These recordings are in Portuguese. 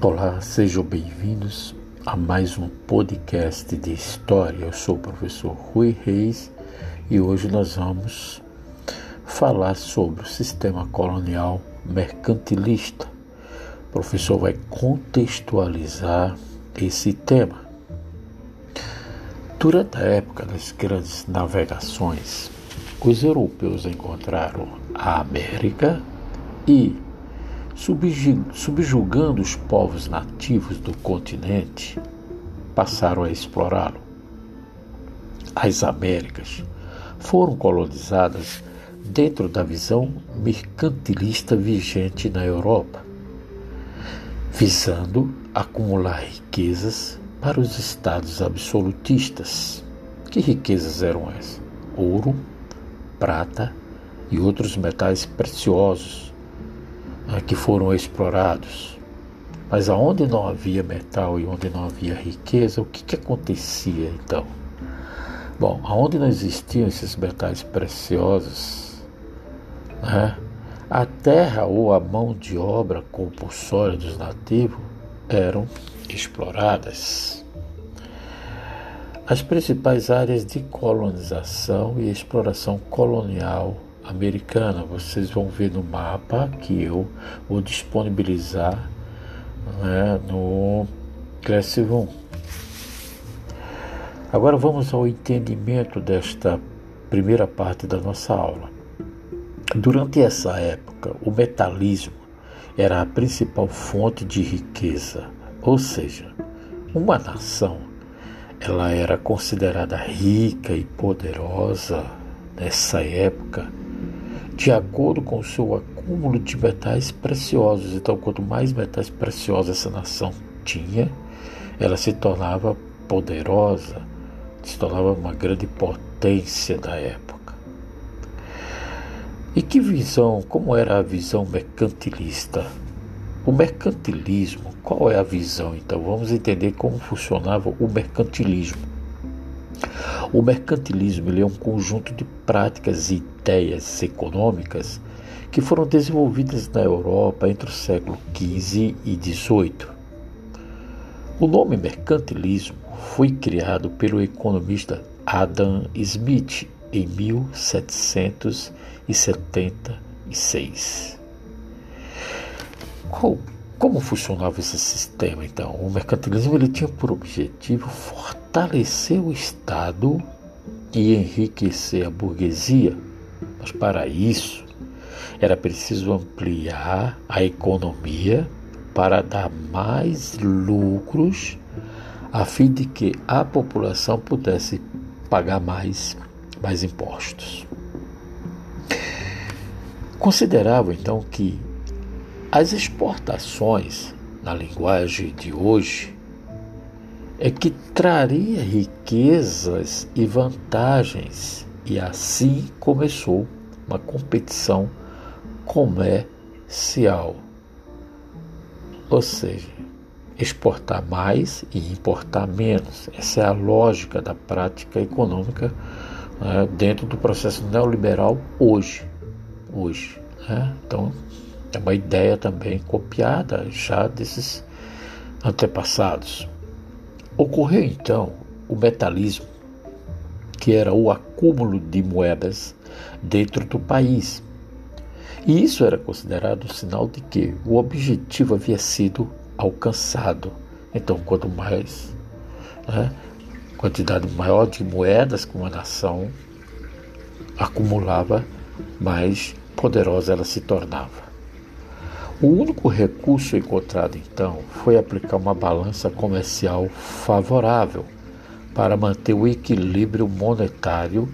Olá, sejam bem-vindos a mais um podcast de história. Eu sou o professor Rui Reis e hoje nós vamos falar sobre o sistema colonial mercantilista. O professor vai contextualizar esse tema. Durante a época das grandes navegações, os europeus encontraram a América e subjugando os povos nativos do continente, passaram a explorá-lo. As Américas foram colonizadas dentro da visão mercantilista vigente na Europa, visando acumular riquezas para os estados absolutistas. Que riquezas eram essas? Ouro, prata e outros metais preciosos que foram explorados. Mas aonde não havia metal e onde não havia riqueza, o que, que acontecia então? Bom, aonde não existiam esses metais preciosos, né, a terra ou a mão de obra compulsória dos nativos eram exploradas. As principais áreas de colonização e exploração colonial americana. Vocês vão ver no mapa que eu vou disponibilizar né, no Classroom. Agora vamos ao entendimento desta primeira parte da nossa aula. Durante essa época, o metalismo era a principal fonte de riqueza, ou seja, uma nação ela era considerada rica e poderosa nessa época de acordo com o seu acúmulo de metais preciosos. Então, quanto mais metais preciosos essa nação tinha, ela se tornava poderosa, se tornava uma grande potência da época. E que visão, como era a visão mercantilista? O mercantilismo, qual é a visão? Então, vamos entender como funcionava o mercantilismo. O mercantilismo é um conjunto de práticas e ideias econômicas que foram desenvolvidas na Europa entre o século XV e XVIII. O nome mercantilismo foi criado pelo economista Adam Smith em 1776. Qual, como funcionava esse sistema então? O mercantilismo ele tinha por objetivo fortalecer o Estado e enriquecer a burguesia, mas para isso era preciso ampliar a economia para dar mais lucros a fim de que a população pudesse pagar mais, mais impostos. Consideravam então que as exportações, na linguagem de hoje, é que traria riquezas e vantagens, e assim começou uma competição comercial. Ou seja, exportar mais e importar menos. Essa é a lógica da prática econômica né, dentro do processo neoliberal hoje. Hoje. Né? Então, é uma ideia também copiada já desses antepassados. Ocorreu então o metalismo, que era o acúmulo de moedas dentro do país. E isso era considerado sinal de que o objetivo havia sido alcançado. Então, quanto mais né, quantidade maior de moedas que uma nação acumulava, mais poderosa ela se tornava. O único recurso encontrado então foi aplicar uma balança comercial favorável para manter o equilíbrio monetário,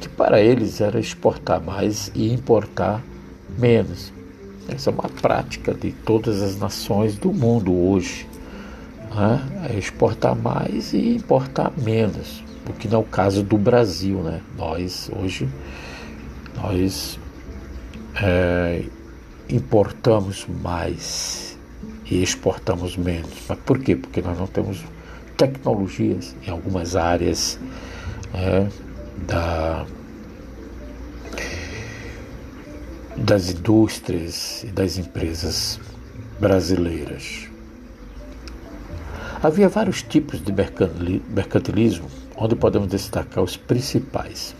que para eles era exportar mais e importar menos. Essa é uma prática de todas as nações do mundo hoje. Né? É exportar mais e importar menos, o que não é o caso do Brasil. Né? Nós hoje nós é, importamos mais e exportamos menos. Mas por quê? Porque nós não temos tecnologias em algumas áreas é, da, das indústrias e das empresas brasileiras. Havia vários tipos de mercantilismo, onde podemos destacar os principais.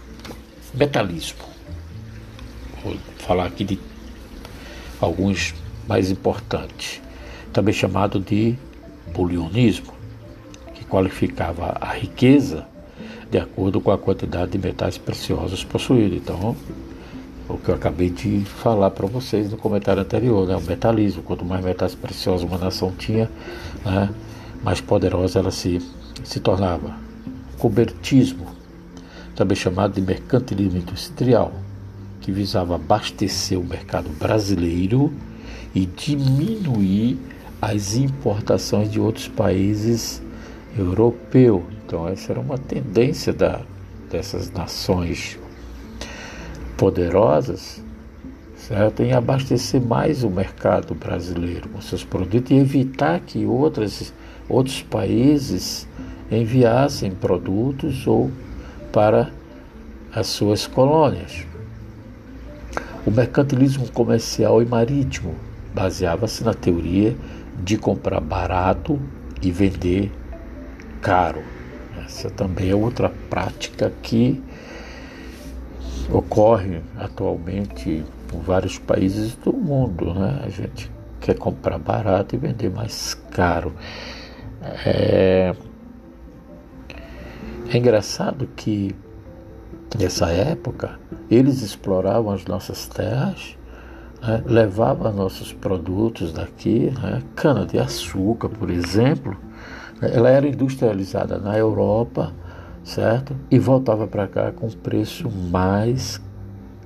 Metalismo. Vou falar aqui de alguns mais importantes. Também chamado de bulionismo, que qualificava a riqueza de acordo com a quantidade de metais preciosos possuídos. Então, o que eu acabei de falar para vocês no comentário anterior, né? o metalismo. Quanto mais metais preciosos uma nação tinha, né? mais poderosa ela se, se tornava. Cobertismo, também chamado de mercantilismo industrial, que visava abastecer o mercado brasileiro e diminuir as importações de outros países europeus. Então, essa era uma tendência da, dessas nações poderosas certo? em abastecer mais o mercado brasileiro com seus produtos e evitar que outras, outros países enviassem produtos ou para as suas colônias. O mercantilismo comercial e marítimo baseava-se na teoria de comprar barato e vender caro. Essa também é outra prática que ocorre atualmente em vários países do mundo. Né? A gente quer comprar barato e vender mais caro. É, é engraçado que nessa época eles exploravam as nossas terras, né? levavam nossos produtos daqui, né? cana de açúcar, por exemplo, ela era industrializada na Europa certo? E voltava para cá com preço mais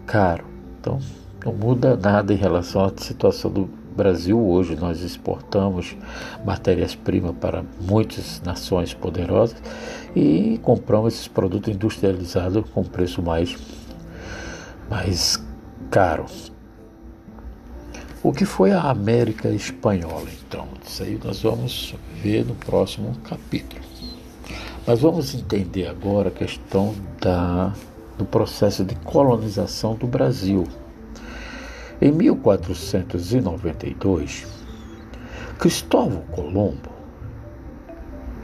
caro. Então, não muda nada em relação à situação do Brasil hoje. Nós exportamos matérias-primas para muitas nações poderosas e compramos esses produtos industrializados com preço mais, mais caro. O que foi a América Espanhola, então? Isso aí nós vamos ver no próximo capítulo. Mas vamos entender agora a questão da, do processo de colonização do Brasil. Em 1492, Cristóvão Colombo,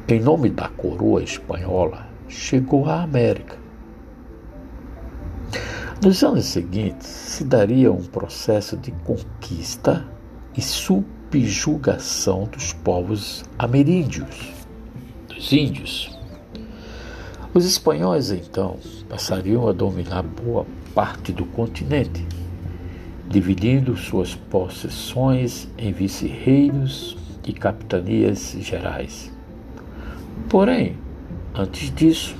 em nome da coroa espanhola, chegou à América. Nos anos seguintes, se daria um processo de conquista e subjugação dos povos ameríndios, dos índios. Os espanhóis, então, passariam a dominar boa parte do continente, dividindo suas possessões em vice-reinos e capitanias gerais. Porém, antes disso,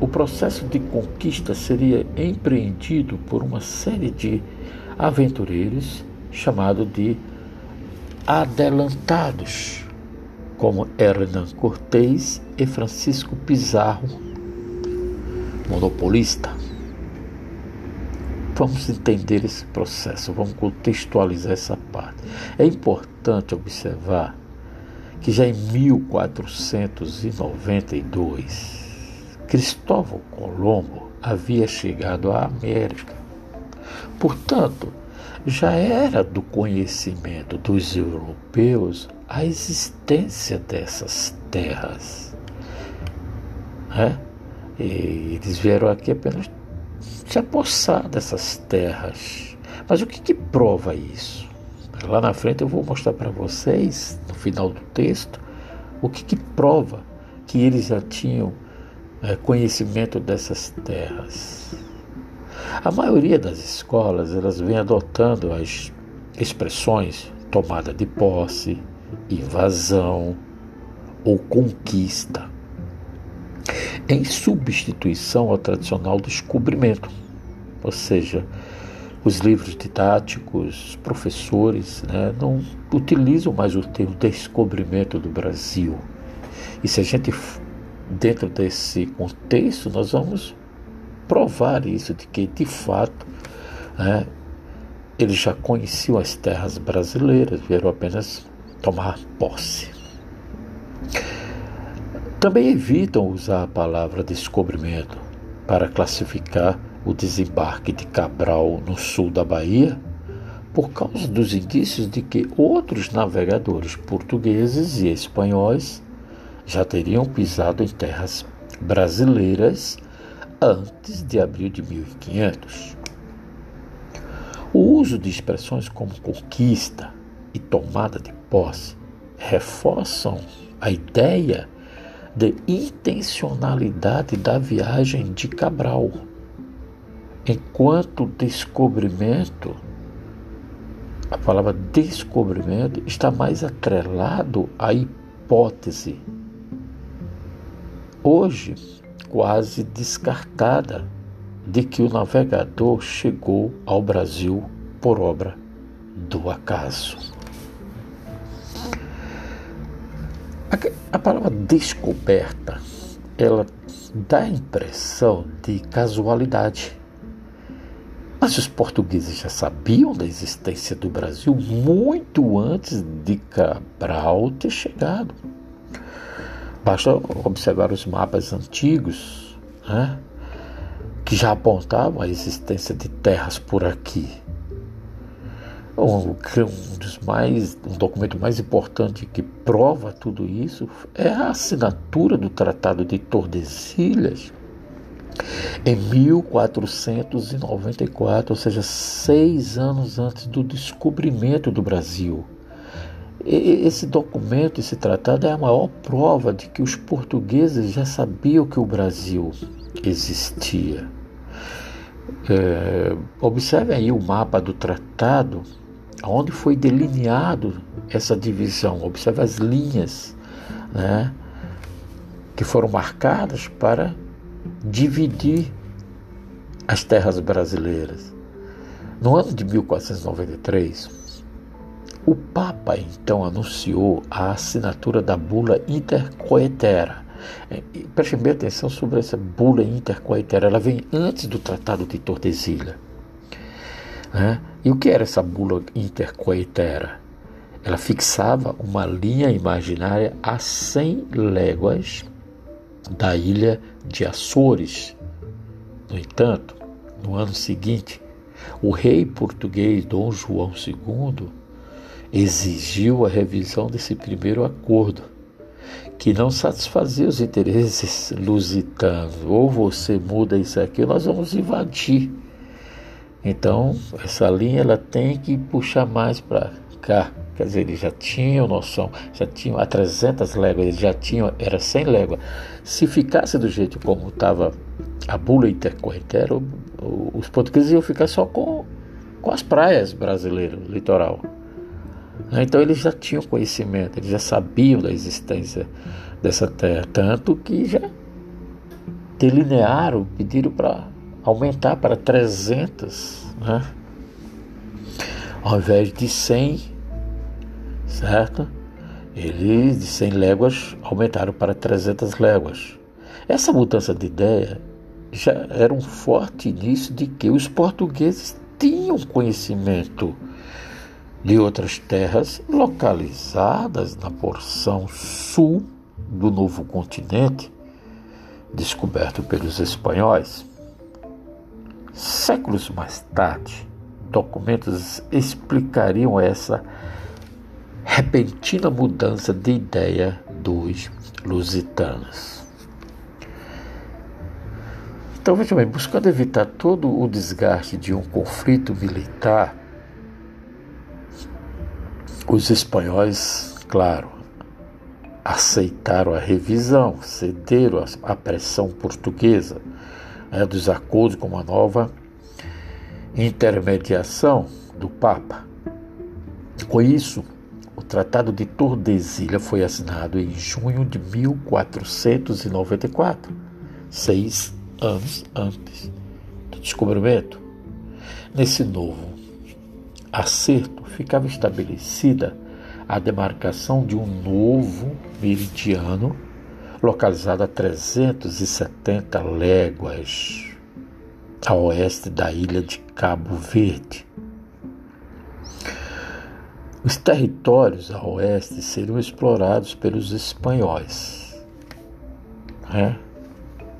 o processo de conquista seria empreendido por uma série de aventureiros chamado de adelantados, como Hernán Cortés e Francisco Pizarro monopolista. Vamos entender esse processo, vamos contextualizar essa parte. É importante observar que já em 1492, Cristóvão Colombo havia chegado à América. Portanto, já era do conhecimento dos europeus a existência dessas terras. É? E eles vieram aqui apenas se apossar dessas terras. Mas o que, que prova isso? Lá na frente eu vou mostrar para vocês, no final do texto, o que, que prova que eles já tinham é, conhecimento dessas terras. A maioria das escolas elas vem adotando as expressões tomada de posse, invasão ou conquista em substituição ao tradicional descobrimento, ou seja, os livros didáticos, os professores né, não utilizam mais o termo descobrimento do Brasil. E se a gente, dentro desse contexto, nós vamos provar isso, de que de fato né, eles já conheciam as terras brasileiras, vieram apenas tomar posse. Também evitam usar a palavra descobrimento para classificar o desembarque de Cabral no sul da Bahia, por causa dos indícios de que outros navegadores portugueses e espanhóis já teriam pisado em terras brasileiras antes de abril de 1500. O uso de expressões como conquista e tomada de posse reforçam a ideia de intencionalidade da viagem de Cabral, enquanto descobrimento, a palavra descobrimento está mais atrelado à hipótese, hoje quase descartada, de que o navegador chegou ao Brasil por obra do acaso. A palavra descoberta, ela dá a impressão de casualidade. Mas os portugueses já sabiam da existência do Brasil muito antes de Cabral ter chegado. Basta observar os mapas antigos, né, que já apontavam a existência de terras por aqui um, um dos mais, um documento mais importante que prova tudo isso é a assinatura do Tratado de Tordesilhas em 1494, ou seja, seis anos antes do descobrimento do Brasil. Esse documento, esse tratado, é a maior prova de que os portugueses já sabiam que o Brasil existia. É, observe aí o mapa do tratado onde foi delineado essa divisão. Observe as linhas né, que foram marcadas para dividir as terras brasileiras. No ano de 1493, o Papa então anunciou a assinatura da bula intercoetera. É, preste bem atenção sobre essa bula intercoetera, ela vem antes do Tratado de Tordesilhas. Né? E o que era essa bula intercoetera? Ela fixava uma linha imaginária a 100 léguas da ilha de Açores. No entanto, no ano seguinte, o rei português Dom João II exigiu a revisão desse primeiro acordo, que não satisfazia os interesses lusitanos. Ou você muda isso aqui, nós vamos invadir então, essa linha ela tem que puxar mais para cá. Quer dizer, eles já tinham noção, já tinham a 300 léguas, eles já tinham, era 100 léguas. Se ficasse do jeito como estava a bula intercorrentera, os portugueses iam ficar só com, com as praias brasileiras, litoral. Então eles já tinham conhecimento, eles já sabiam da existência dessa terra, tanto que já delinearam, pediram para aumentar para 300, né? ao invés de 100, certo? Eles de 100 léguas aumentaram para 300 léguas. Essa mudança de ideia já era um forte início de que os portugueses tinham conhecimento de outras terras localizadas na porção sul do novo continente, descoberto pelos espanhóis. Séculos mais tarde, documentos explicariam essa repentina mudança de ideia dos lusitanos. Então veja bem, buscando evitar todo o desgaste de um conflito militar, os espanhóis, claro, aceitaram a revisão, cederam à pressão portuguesa né, dos acordos com uma nova intermediação do Papa. Com isso, o Tratado de Tordesilhas foi assinado em junho de 1494, seis anos antes do descobrimento. Nesse novo acerto ficava estabelecida a demarcação de um novo meridiano localizada a 370 léguas a oeste da ilha de Cabo Verde. Os territórios a oeste seriam explorados pelos espanhóis. Né?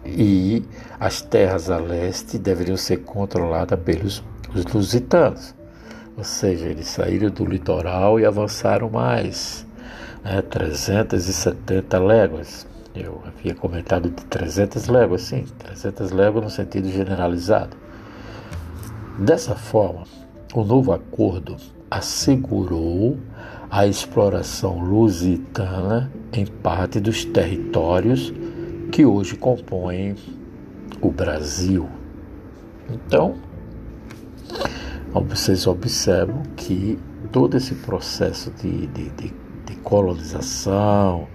E as terras a leste deveriam ser controladas pelos os lusitanos. Ou seja, eles saíram do litoral e avançaram mais né, 370 léguas. Eu havia comentado de 300 léguas, sim, 300 léguas no sentido generalizado. Dessa forma, o novo acordo assegurou a exploração lusitana em parte dos territórios que hoje compõem o Brasil. Então, vocês observam que todo esse processo de, de, de, de colonização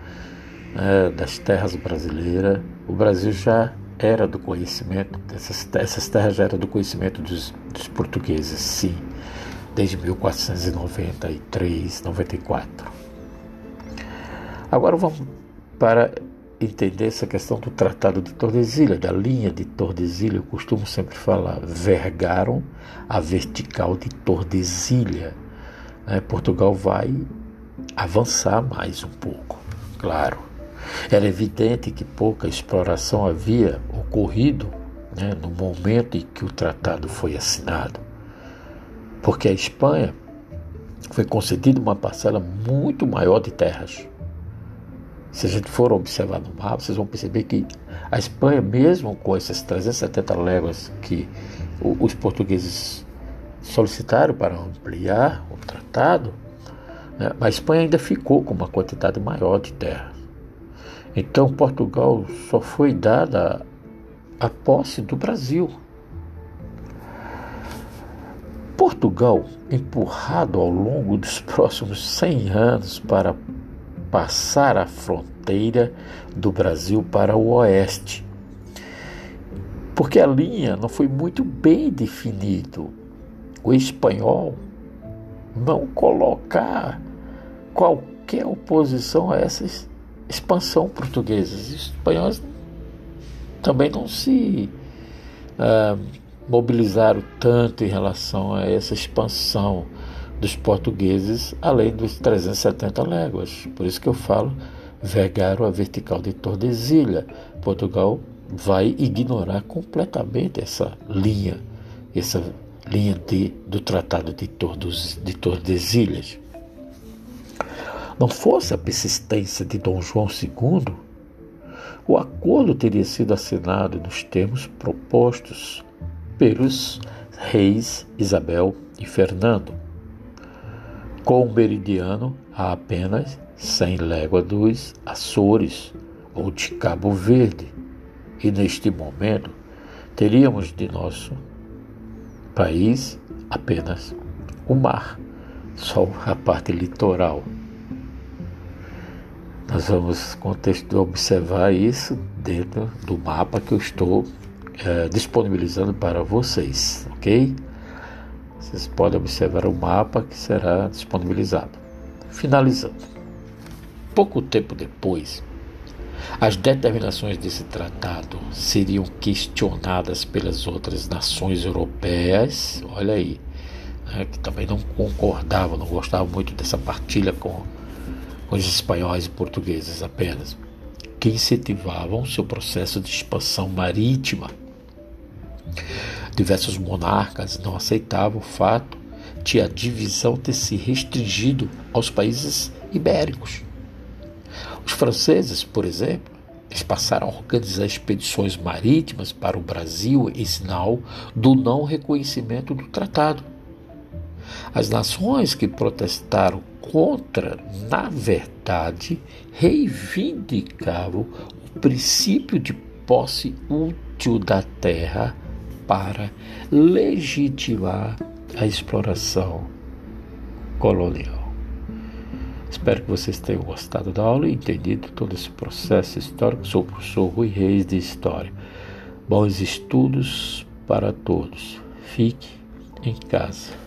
né, das terras brasileiras, o Brasil já era do conhecimento, essas, essas terras já eram do conhecimento dos, dos portugueses, sim, desde 1493, 94. Agora vamos para entender essa questão do Tratado de Tordesilhas, da linha de Tordesilhas, eu costumo sempre falar, vergaram a vertical de Tordesilhas. Né? Portugal vai avançar mais um pouco, claro. Era evidente que pouca exploração havia ocorrido né, no momento em que o tratado foi assinado, porque a Espanha foi concedida uma parcela muito maior de terras se a gente for observar no mapa, vocês vão perceber que a Espanha, mesmo com essas 370 léguas que os portugueses solicitaram para ampliar o tratado, né, a Espanha ainda ficou com uma quantidade maior de terra. Então, Portugal só foi dada a posse do Brasil. Portugal, empurrado ao longo dos próximos 100 anos para passar a fronteira do Brasil para o oeste. Porque a linha não foi muito bem definido. O espanhol não colocar qualquer oposição a essa expansão portuguesa. Os espanhóis também não se uh, mobilizaram tanto em relação a essa expansão dos portugueses, além dos 370 léguas. Por isso que eu falo, vergaram a vertical de Tordesilha. Portugal vai ignorar completamente essa linha, essa linha de, do Tratado de, Tordos, de Tordesilhas. Não fosse a persistência de Dom João II, o acordo teria sido assinado nos termos propostos pelos reis Isabel e Fernando com o meridiano a apenas 100 léguas dos Açores ou de Cabo Verde. E neste momento teríamos de nosso país apenas o mar, só a parte litoral. Nós vamos observar isso dentro do mapa que eu estou é, disponibilizando para vocês, ok? Vocês podem observar o mapa que será disponibilizado. Finalizando. Pouco tempo depois, as determinações desse tratado seriam questionadas pelas outras nações europeias, olha aí, né, que também não concordavam, não gostavam muito dessa partilha com, com os espanhóis e portugueses apenas, que incentivavam seu processo de expansão marítima Diversos monarcas não aceitavam o fato de a divisão ter se restringido aos países ibéricos. Os franceses, por exemplo, eles passaram a organizar expedições marítimas para o Brasil em sinal do não reconhecimento do tratado. As nações que protestaram contra, na verdade, reivindicavam o princípio de posse útil da terra para legitimar a exploração colonial. Espero que vocês tenham gostado da aula e entendido todo esse processo histórico. Sou o professor Rui Reis de História. Bons estudos para todos. Fique em casa.